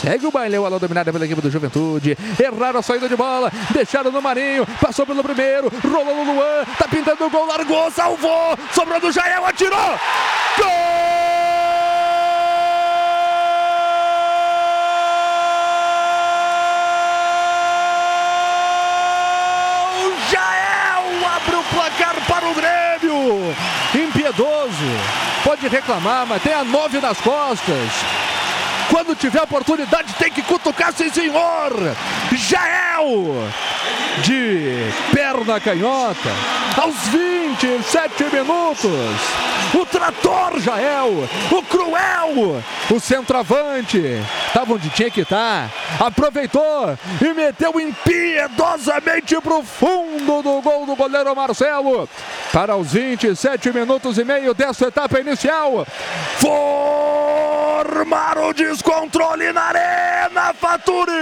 Segue o baile, a dominada pela equipe do Juventude. Erraram a saída de bola, deixaram no Marinho, passou pelo primeiro, rolou no Luan, tá pintando o gol, largou, salvou, sobrou do Jael, atirou! Gol! impiedoso. Pode reclamar, mas tem a nove nas costas. Quando tiver oportunidade, tem que cutucar, sim senhor. Jael, de perna canhota, aos 27 minutos. O trator Jael, o cruel, o centroavante, estava onde tinha que estar, tá. aproveitou e meteu impiedosamente para o fundo do gol do goleiro Marcelo. Para os 27 minutos e meio dessa etapa inicial. Formar o descontrole na arena, Faturi!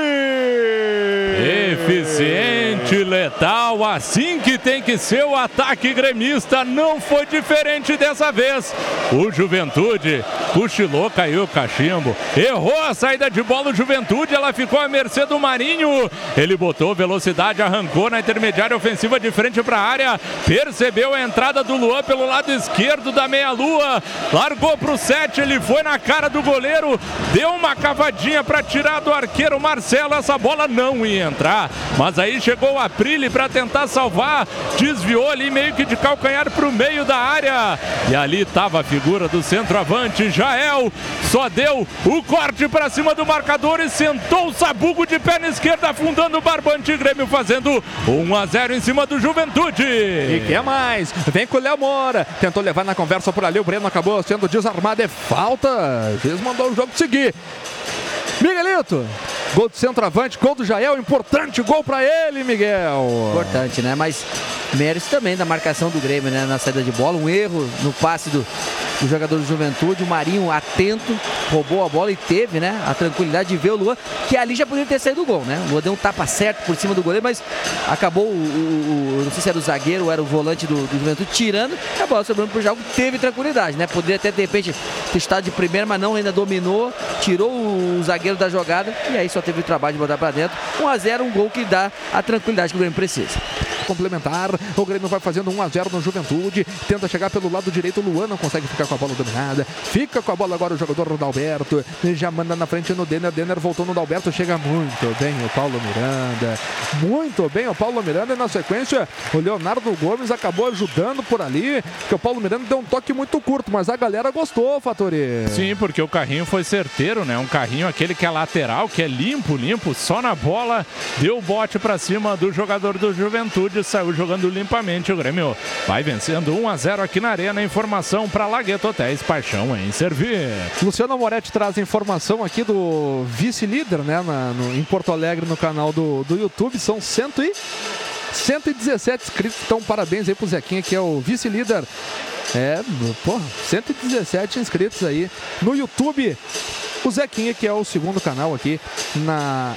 Eficiente, letal, assim que tem que ser o ataque gremista. Não foi diferente dessa vez. O Juventude cochilou, caiu o cachimbo. Errou a saída de bola. O Juventude, ela ficou à mercê do Marinho. Ele botou velocidade, arrancou na intermediária ofensiva de frente para a área. Percebeu a entrada do Luan pelo lado esquerdo da meia-lua. Largou para o 7, ele foi na cara do goleiro, deu uma cavadinha para tirar do arqueiro Marcelo. Essa bola não ia entrar, mas aí chegou o Aprile para tentar salvar. Desviou ali meio que de calcanhar para o meio da área. E ali estava a figura do centroavante, Jael. Só deu o corte para cima do marcador e sentou o sabugo de perna esquerda, afundando o barbante. Grêmio fazendo 1 a 0 em cima do Juventude. E quer mais? Vem com o Léo Moura. Tentou levar na conversa por ali. O Breno acabou sendo desarmado. É falta. Mandou o jogo seguir. Miguelito, gol do centroavante, gol do Jael, importante gol para ele, Miguel. Importante, né? Mas mérito também da marcação do Grêmio, né? Na saída de bola, um erro no passe do, do jogador do Juventude, o Marinho atento, roubou a bola e teve, né? A tranquilidade de ver o Luan, que ali já poderia ter saído o gol, né? O Luan deu um tapa certo por cima do goleiro, mas acabou o, o, o não sei se era o zagueiro ou era o volante do, do Juventude tirando, a bola sobrando pro jogo, teve tranquilidade, né? Poderia até de repente ter estado de primeira, mas não, ainda dominou, tirou o zagueiro da jogada e aí só teve o trabalho de botar para dentro. 1 a 0 um gol que dá a tranquilidade que o Grêmio precisa complementar. O Grêmio vai fazendo 1 a 0 no Juventude. Tenta chegar pelo lado direito. O Luan não consegue ficar com a bola dominada. Fica com a bola agora o jogador Rodalberto. Já manda na frente no Denner. Denner voltou no Dalberto. Chega muito bem o Paulo Miranda. Muito bem o Paulo Miranda. E na sequência, o Leonardo Gomes acabou ajudando por ali. Que o Paulo Miranda deu um toque muito curto, mas a galera gostou, Fatori. Sim, porque o carrinho foi certeiro, né? Um carrinho aquele que é lateral, que é limpo, limpo, só na bola. Deu o bote para cima do jogador do Juventude saiu jogando limpamente. O Grêmio vai vencendo 1 a 0 aqui na Arena. Informação para Lagueto Hotéis Paixão em servir. Luciano Moretti traz informação aqui do vice-líder, né, na, no, em Porto Alegre no canal do, do YouTube. São 100 e 117 inscritos. Então, parabéns aí pro Zequinha, que é o vice-líder. É, pô, 117 inscritos aí no YouTube. O Zequinha, que é o segundo canal aqui na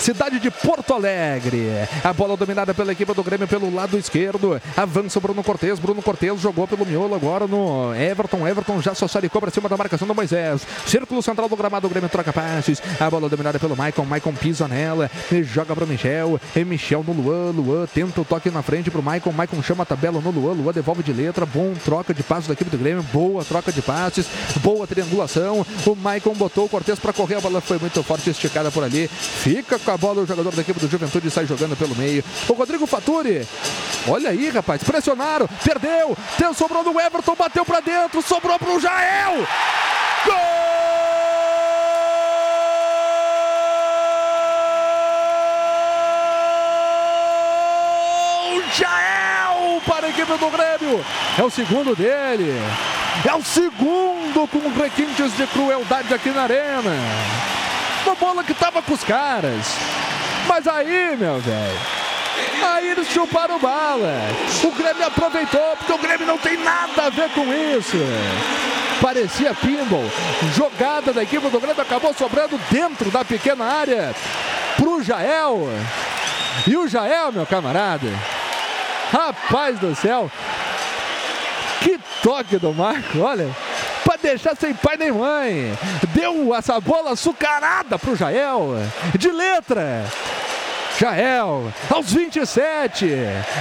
cidade de Porto Alegre. A bola dominada pela equipe do Grêmio pelo lado esquerdo. Avança o Bruno Cortes. Bruno Cortes jogou pelo miolo agora no Everton. Everton já socializou para cima da marcação do Moisés. Círculo central do gramado. O Grêmio troca passes. A bola dominada pelo Maicon. Maicon pisa nela. Joga para o Michel. E Michel no Luan. Luan tenta o toque na frente para o Maicon. Maicon chama a tabela no Luan. Luan devolve de letra. Bom troca de passes da equipe do Grêmio. Boa troca de passes. Boa triangulação. O Maicon botou o Cortes para correr. A bola foi muito forte esticada por ali. Fica com a bola o jogador da equipe do Juventude sai jogando pelo meio. O Rodrigo Faturi. Olha aí, rapaz. Pressionaram. Perdeu. Tem, sobrou no Everton. Bateu para dentro. Sobrou para o Jael. Gol! Jael para a equipe do Grêmio. É o segundo dele. É o segundo com requintes de crueldade aqui na arena. Uma bola que tava com os caras. Mas aí, meu velho. Aí eles chuparam bala. O Grêmio aproveitou, porque o Grêmio não tem nada a ver com isso. Parecia pinball. Jogada da equipe do Grêmio acabou sobrando dentro da pequena área pro Jael. E o Jael, meu camarada. Rapaz do céu. Que toque do Marco, olha. Para deixar sem pai nem mãe. Deu essa bola açucarada pro Jael, de letra. Jael, aos 27,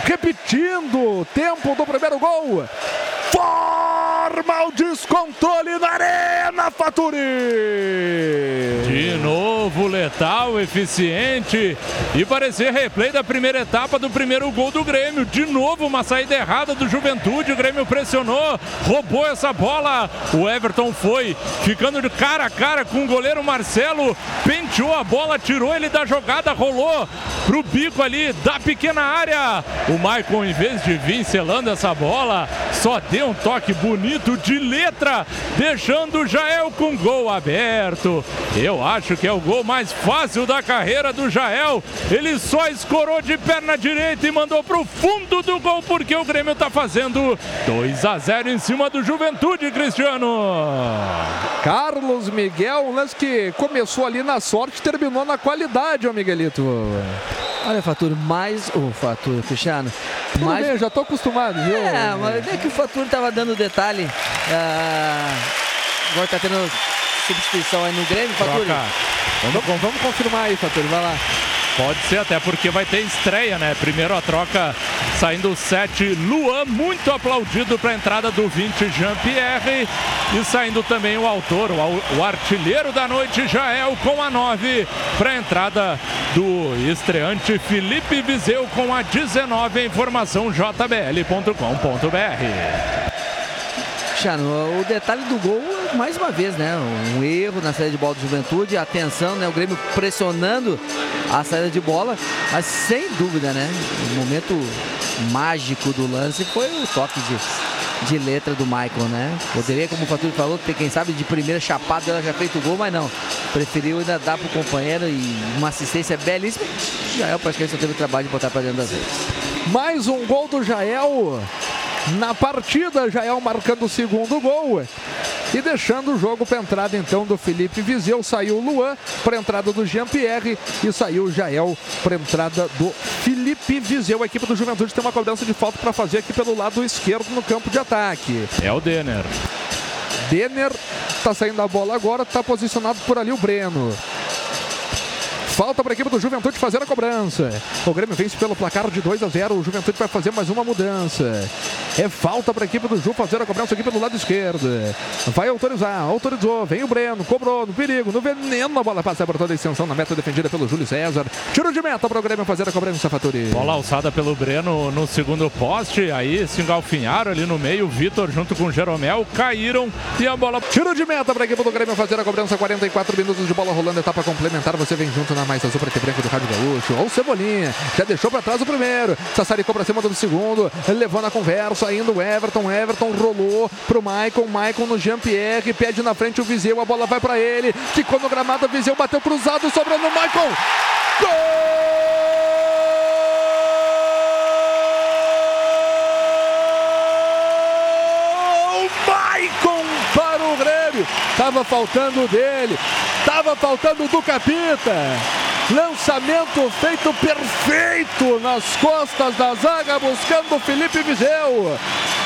repetindo o tempo do primeiro gol. Forma o descontrole na Arena Faturi. De novo, letal, eficiente. E parecia replay da primeira etapa do primeiro gol do Grêmio. De novo, uma saída errada do Juventude. O Grêmio pressionou, roubou essa bola. O Everton foi ficando de cara a cara com o goleiro Marcelo. Penteou a bola, tirou ele da jogada, rolou pro bico ali da pequena área. O Maicon, em vez de vir selando essa bola, só deu um toque bonito de letra, deixando o Jael com gol aberto. Eu acho que é o gol mais fácil da carreira do Jael. Ele só escorou de perna direita e mandou pro fundo do gol, porque o Grêmio tá fazendo 2 a 0 em cima do Juventude, Cristiano. Carlos Miguel, um lance que começou ali na sorte, terminou na qualidade, ô Miguelito. Olha, Faturo, mais. Ô, Faturo, Cristiano. Tudo mais... bem, já tô acostumado, viu? É, mas é que o Faturo tava dando detalhe. ah, Agora tá tendo substituição aí no Grêmio. Troca. Vamos, vamos confirmar aí, Faturi, vai lá. Pode ser, até porque vai ter estreia, né? Primeiro a troca saindo o 7, Luan, muito aplaudido para a entrada do 20, Jean-Pierre. E saindo também o autor, o, o artilheiro da noite, Jael, com a 9, para a entrada do estreante Felipe Viseu com a 19, a informação jbl.com.br. Cristiano, o detalhe do gol, mais uma vez, né? Um erro na saída de bola do Juventude, atenção, né? O Grêmio pressionando a saída de bola, mas sem dúvida, né? O momento mágico do lance foi o toque de, de letra do Michael, né? Poderia, como o Faturi falou, ter, quem sabe, de primeira chapada ela já feito o gol, mas não. Preferiu ainda dar pro companheiro e uma assistência belíssima. É praticamente só teve o trabalho de botar pra dentro das redes. Mais um gol do Jael na partida. Jael marcando o segundo gol. E deixando o jogo para entrada então do Felipe Viseu. Saiu o Luan para entrada do Jean-Pierre. E saiu o Jael para entrada do Felipe Viseu. A equipe do Juventude tem uma cobrança de falta para fazer aqui pelo lado esquerdo no campo de ataque. É o Denner. Denner está saindo a bola agora, está posicionado por ali o Breno. Falta para a equipe do Juventude fazer a cobrança. O Grêmio vence pelo placar de 2 a 0. O Juventude vai fazer mais uma mudança. É falta para a equipe do Ju fazer a cobrança aqui pelo lado esquerdo. Vai autorizar, autorizou. Vem o Breno, cobrou no perigo, no veneno. A bola passa por toda a extensão na meta defendida pelo Júlio César. Tiro de meta para o Grêmio fazer a cobrança, Faturi. Bola alçada pelo Breno no segundo poste, aí se engalfinharam ali no meio, o Vitor junto com o Jeromel caíram e a bola Tiro de meta para a equipe do Grêmio fazer a cobrança. 44 minutos de bola rolando, etapa complementar. Você vem junto na mais azul, preto e branco do Rádio Gaúcho. Ou Cebolinha, já deixou para trás o primeiro. Sassaricou para cima do segundo, levou na conversa ainda o Everton. Everton rolou pro Maicon. Maicon no Jean-Pierre, pede na frente o Viseu. A bola vai para ele. Ficou no gramado, Viseu bateu cruzado, sobrou no Maicon. Gol! Maicon para o Grêmio. Tava faltando dele. Tava faltando do Capita. Lançamento feito perfeito nas costas da zaga, buscando o Felipe Viseu.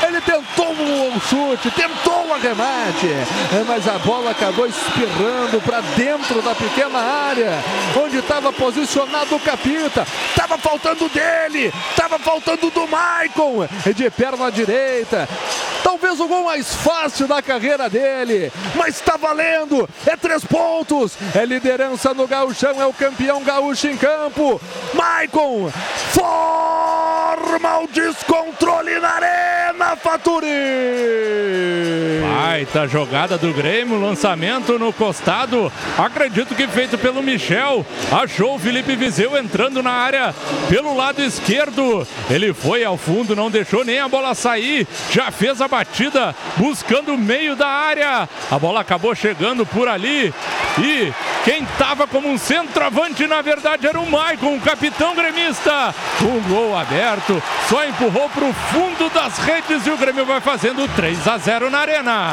Ele tentou um chute, tentou um arremate, mas a bola acabou espirrando para dentro da pequena área, onde estava posicionado o Capita. Tava faltando dele, tava faltando do Maicon, de perna direita. O gol mais fácil da carreira dele, mas está valendo. É três pontos, é liderança no gauchão, é o campeão gaúcho em campo. Maicon forma o descontrole na arena, Faturi. Baita jogada do Grêmio, lançamento no costado, acredito que feito pelo Michel, achou o Felipe Viseu entrando na área pelo lado esquerdo, ele foi ao fundo, não deixou nem a bola sair, já fez a batida, buscando o meio da área, a bola acabou chegando por ali, e quem estava como um centroavante, na verdade, era o Maicon, o capitão gremista, um gol aberto, só empurrou para o fundo das redes e o Grêmio vai fazendo 3 a 0 na arena.